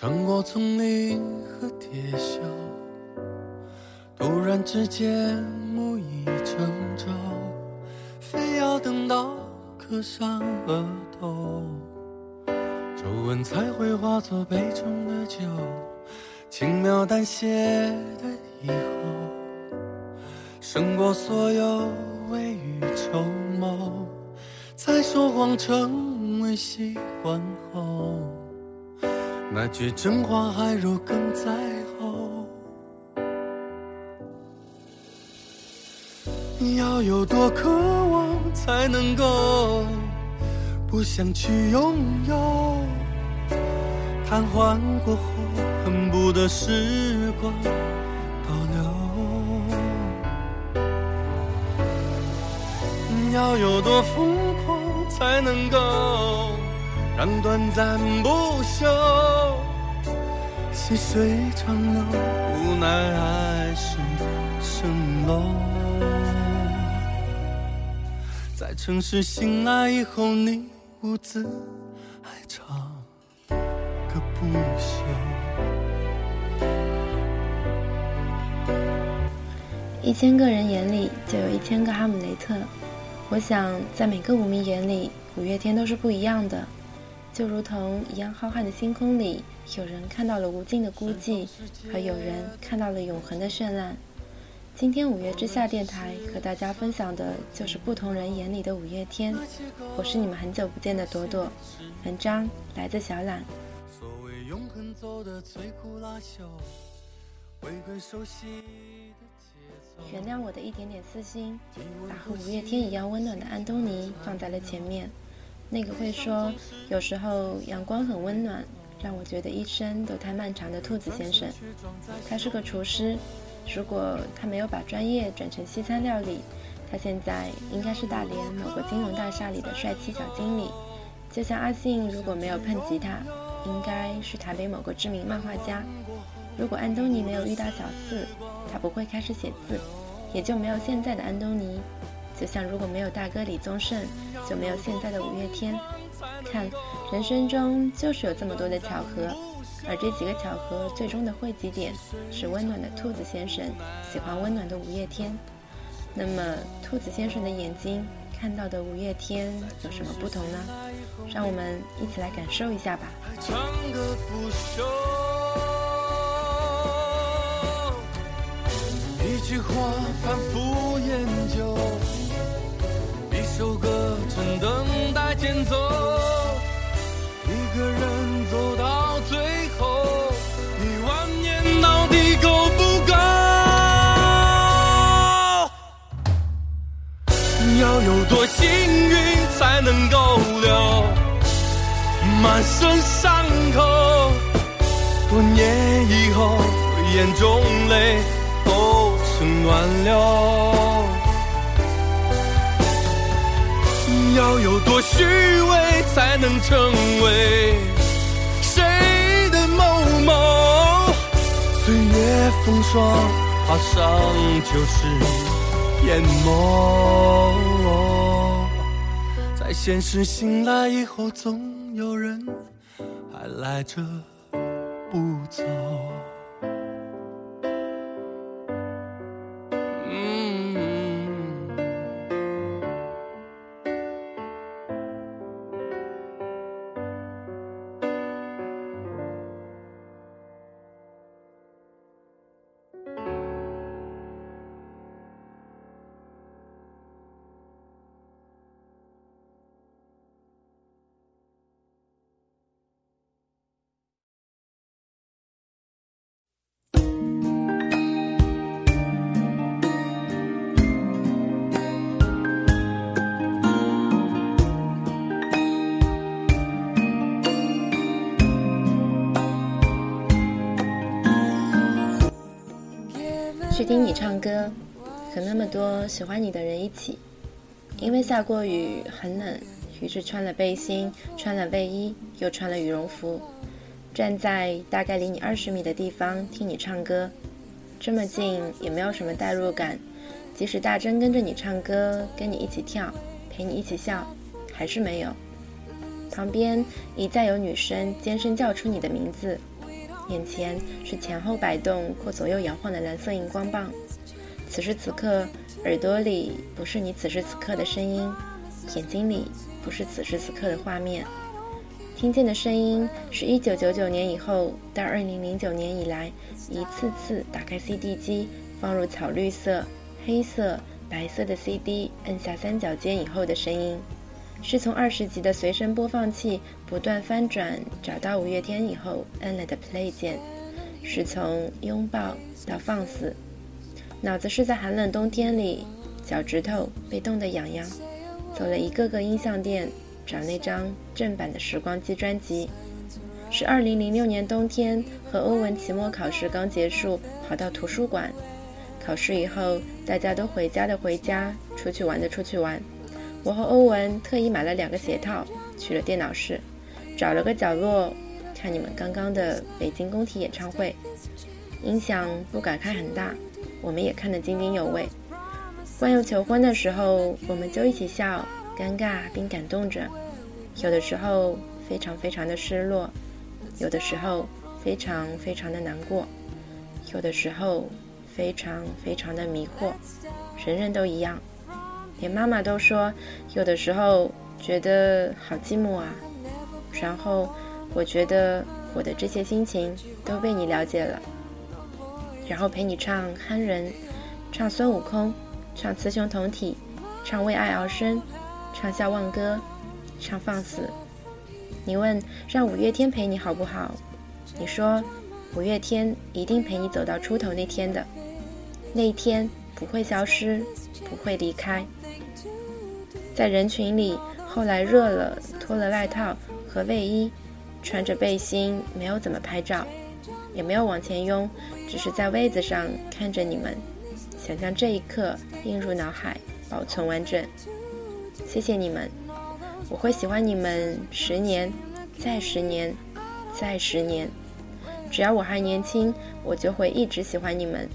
穿过丛林和铁锈，突然之间木已成舟，非要等到刻上额头，皱纹才会化作杯中的酒，轻描淡写的以后，胜过所有未雨绸缪，才说谎成为习惯后。那句真话还如鲠在喉，要有多渴望才能够不想去拥有？瘫痪过后恨不得时光倒流，要有多疯狂才能够？让短暂不朽，细水长流，无奈爱是蜃楼。在城市醒来以后，你兀自还唱个不休。一千个人眼里就有一千个哈姆雷特，我想在每个舞迷眼里，五月天都是不一样的。就如同一样浩瀚的星空里，有人看到了无尽的孤寂，而有人看到了永恒的绚烂。今天五月之下电台和大家分享的就是不同人眼里的五月天。我是你们很久不见的朵朵，文章来自小懒。原谅我的一点点私心，把和五月天一样温暖的安东尼放在了前面。那个会说有时候阳光很温暖，让我觉得一生都太漫长的兔子先生，他是个厨师。如果他没有把专业转成西餐料理，他现在应该是大连某个金融大厦里的帅气小经理。就像阿信，如果没有碰吉他，应该是台北某个知名漫画家。如果安东尼没有遇到小四，他不会开始写字，也就没有现在的安东尼。就像如果没有大哥李宗盛，就没有现在的五月天。看，人生中就是有这么多的巧合，而这几个巧合最终的汇集点是温暖的兔子先生喜欢温暖的五月天。那么，兔子先生的眼睛看到的五月天有什么不同呢？让我们一起来感受一下吧。一句话反复。首歌正等待前奏，一个人走到最后，一万年到底够不够？要有多幸运才能够留满身伤口？多年以后，眼中泪都成暖流。要有多虚伪才能成为谁的某某？岁月风霜，爬上就是淹没。在现实醒来以后，总有人还赖着不走。去听你唱歌，和那么多喜欢你的人一起。因为下过雨，很冷，于是穿了背心，穿了卫衣，又穿了羽绒服，站在大概离你二十米的地方听你唱歌。这么近，也没有什么代入感。即使大真跟着你唱歌，跟你一起跳，陪你一起笑，还是没有。旁边一再有女生尖声叫出你的名字，眼前是前后摆动或左右摇晃的蓝色荧光棒。此时此刻，耳朵里不是你此时此刻的声音，眼睛里不是此时此刻的画面。听见的声音是一九九九年以后到二零零九年以来，一次次打开 CD 机，放入草绿色、黑色、白色的 CD，按下三角键以后的声音。是从二十级的随身播放器不断翻转，找到五月天以后按了的 Play 键，是从拥抱到放肆，脑子是在寒冷冬天里，脚趾头被冻得痒痒，走了一个个音像店找那张正版的时光机专辑，是二零零六年冬天和欧文期末考试刚结束，跑到图书馆，考试以后大家都回家的回家，出去玩的出去玩。我和欧文特意买了两个鞋套，去了电脑室，找了个角落看你们刚刚的北京工体演唱会。音响不敢开很大，我们也看得津津有味。关佑求婚的时候，我们就一起笑，尴尬并感动着。有的时候非常非常的失落，有的时候非常非常的难过，有的时候非常非常的迷惑。人人都一样。连妈妈都说，有的时候觉得好寂寞啊。然后我觉得我的这些心情都被你了解了。然后陪你唱《憨人》，唱孙悟空，唱雌雄同体，唱为爱而生，唱笑忘歌，唱放肆。你问让五月天陪你好不好？你说五月天一定陪你走到出头那天的，那一天不会消失，不会离开。在人群里，后来热了，脱了外套和卫衣，穿着背心，没有怎么拍照，也没有往前拥，只是在位子上看着你们，想象这一刻映入脑海，保存完整。谢谢你们，我会喜欢你们十年，再十年，再十年，只要我还年轻，我就会一直喜欢你们，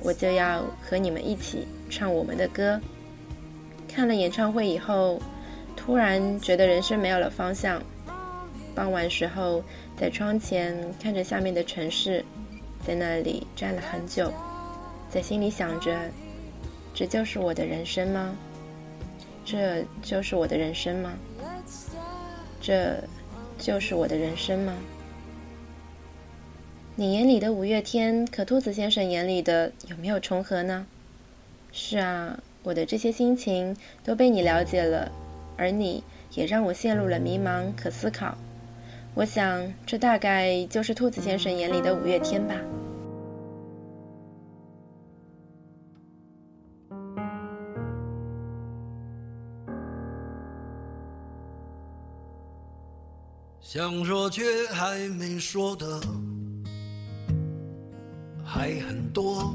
我就要和你们一起唱我们的歌。看了演唱会以后，突然觉得人生没有了方向。傍晚时候，在窗前看着下面的城市，在那里站了很久，在心里想着：这就是我的人生吗？这就是我的人生吗？这就是我的人生吗？你眼里的五月天，和兔子先生眼里的有没有重合呢？是啊。我的这些心情都被你了解了，而你也让我陷入了迷茫，可思考。我想，这大概就是兔子先生眼里的五月天吧。想说却还没说的，还很多。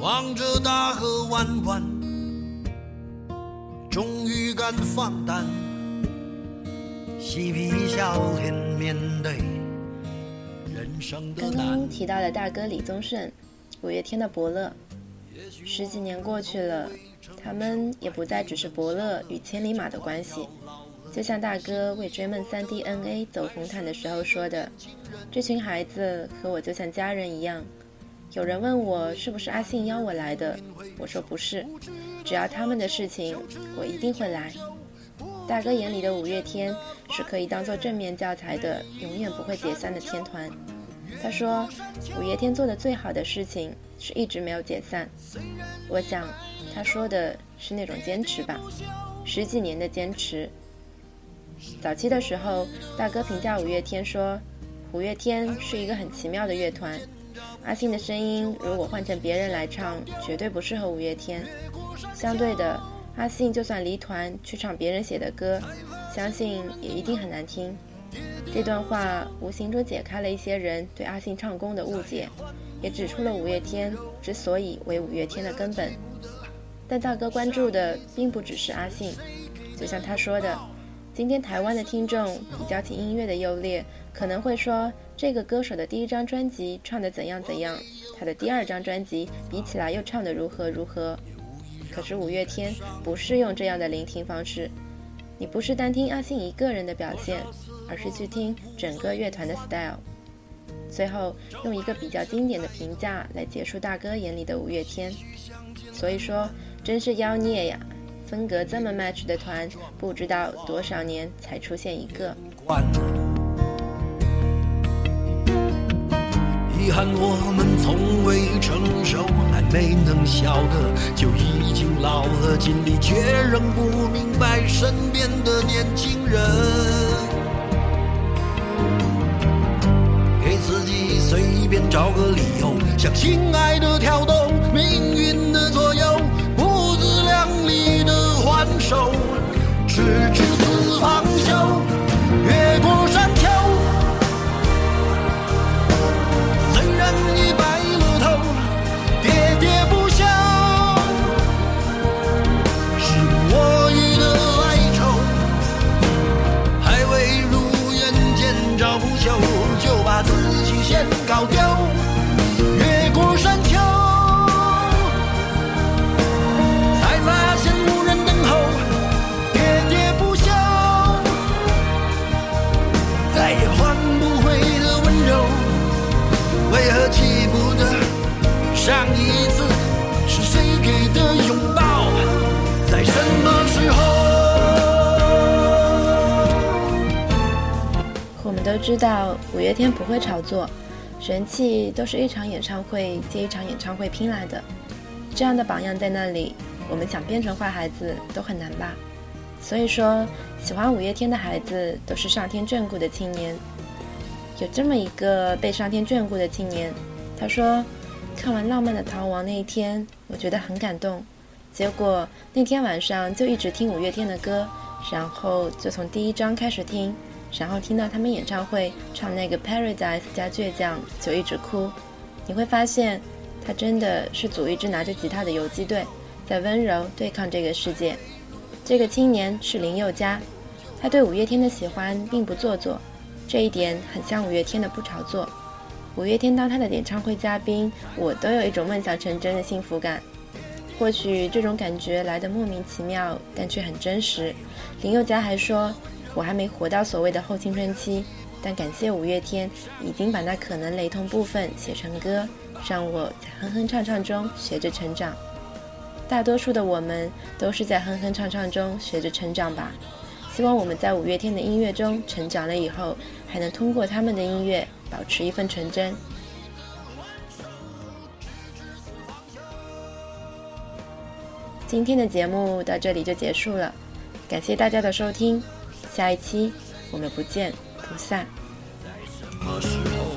望着大河弯弯，终于敢放胆，嬉皮笑脸面对人生的刚刚提到了大哥李宗盛，五月天的伯乐。十几年过去了，他们也不再只是伯乐与千里马的关系。就像大哥为追梦三 DNA 走红毯的时候说的：“这群孩子和我就像家人一样。”有人问我是不是阿信邀我来的，我说不是，只要他们的事情，我一定会来。大哥眼里的五月天是可以当做正面教材的，永远不会解散的天团。他说，五月天做的最好的事情是一直没有解散。我想，他说的是那种坚持吧，十几年的坚持。早期的时候，大哥评价五月天说，五月天是一个很奇妙的乐团。阿信的声音如果换成别人来唱，绝对不适合五月天。相对的，阿信就算离团去唱别人写的歌，相信也一定很难听。这段话无形中解开了一些人对阿信唱功的误解，也指出了五月天之所以为五月天的根本。但大哥关注的并不只是阿信，就像他说的，今天台湾的听众比较起音乐的优劣，可能会说这个歌手的第一张专辑唱的怎样怎样，他的第二张专辑比起来又唱的如何如何。可是五月天不是用这样的聆听方式，你不是单听阿信一个人的表现，而是去听整个乐团的 style。最后用一个比较经典的评价来结束大哥眼里的五月天，所以说。真是妖孽呀！风格这么 match 的团，不知道多少年才出现一个。遗憾我们从未成熟，还没能晓得，就已经老了，尽力却仍不明白身边的年轻人。给自己随便找个理由，向心爱的跳动命运的左上一次是谁给的拥抱？在什么时候？我们都知道五月天不会炒作，人气都是一场演唱会接一场演唱会拼来的。这样的榜样在那里，我们想变成坏孩子都很难吧？所以说，喜欢五月天的孩子都是上天眷顾的青年。有这么一个被上天眷顾的青年，他说。看完《浪漫的逃亡》那一天，我觉得很感动。结果那天晚上就一直听五月天的歌，然后就从第一章开始听，然后听到他们演唱会唱那个《Paradise》加倔强，就一直哭。你会发现，他真的是组一支拿着吉他的游击队，在温柔对抗这个世界。这个青年是林宥嘉，他对五月天的喜欢并不做作，这一点很像五月天的不炒作。五月天当他的演唱会嘉宾，我都有一种梦想成真的幸福感。或许这种感觉来得莫名其妙，但却很真实。林宥嘉还说：“我还没活到所谓的后青春期，但感谢五月天已经把那可能雷同部分写成歌，让我在哼哼唱唱中学着成长。大多数的我们都是在哼哼唱唱中学着成长吧。希望我们在五月天的音乐中成长了以后，还能通过他们的音乐。”保持一份纯真。今天的节目到这里就结束了，感谢大家的收听，下一期我们不见不散。在什么时候